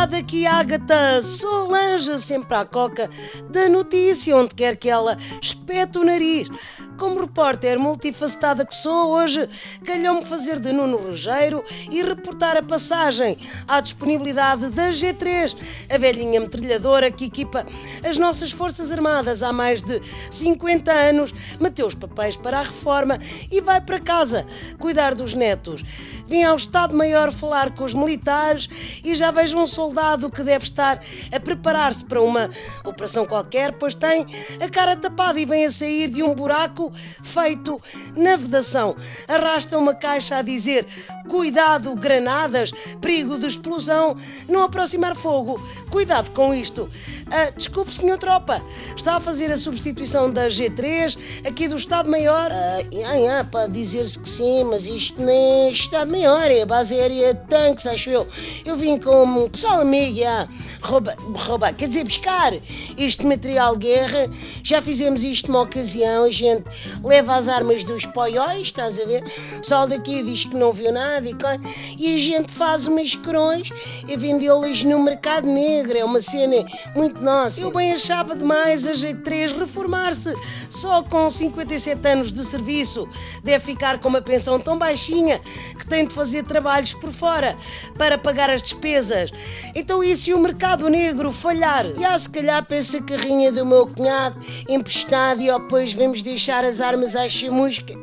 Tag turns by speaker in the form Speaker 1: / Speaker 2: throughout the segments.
Speaker 1: aqui Ágata Solange, sempre à coca da notícia, onde quer que ela espete o nariz. Como repórter multifacetada que sou, hoje calhou-me fazer de Nuno Rogério e reportar a passagem à disponibilidade da G3, a velhinha metralhadora que equipa as nossas Forças Armadas há mais de 50 anos, meteu os papéis para a reforma e vai para casa cuidar dos netos. Vim ao Estado-Maior falar com os militares e já vejo um soldado que deve estar a preparar-se para uma operação qualquer, pois tem a cara tapada e vem a sair de um buraco feito na vedação. Arrasta uma caixa a dizer: Cuidado, granadas, perigo de explosão, não aproximar fogo. Cuidado com isto. Ah, desculpe, senhor tropa, está a fazer a substituição da G3 aqui do Estado-Maior?
Speaker 2: Ah, ah, pode dizer-se que sim, mas isto nem é Estado-Maior, é base aérea de tanques, acho eu. Eu vim como pessoal amigo, ah, rouba, rouba, quer dizer, buscar este material guerra. Já fizemos isto numa ocasião, gente leva as armas dos poióis, estás a ver? O pessoal daqui diz que não viu nada e, e a gente faz umas crões e vendê-las no mercado negro. É uma cena muito nossa.
Speaker 1: Eu bem achava demais a G3 reformar-se. Só com 57 anos de serviço deve ficar com uma pensão tão baixinha que tem de fazer trabalhos por fora para pagar as despesas. Então e se o mercado negro falhar?
Speaker 2: E há se calhar para essa carrinha do meu cunhado emprestada e depois vamos deixar as armas à chamusca.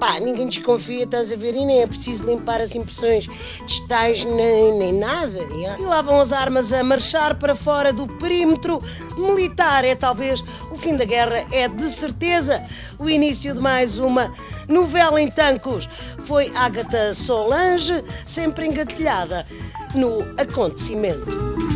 Speaker 2: Pá, ninguém desconfia, estás a ver? E nem é preciso limpar as impressões digitais nem, nem nada.
Speaker 1: E lá vão as armas a marchar para fora do perímetro militar. É talvez o fim da guerra, é de certeza o início de mais uma novela em tancos. Foi Agatha Solange, sempre engatilhada no acontecimento.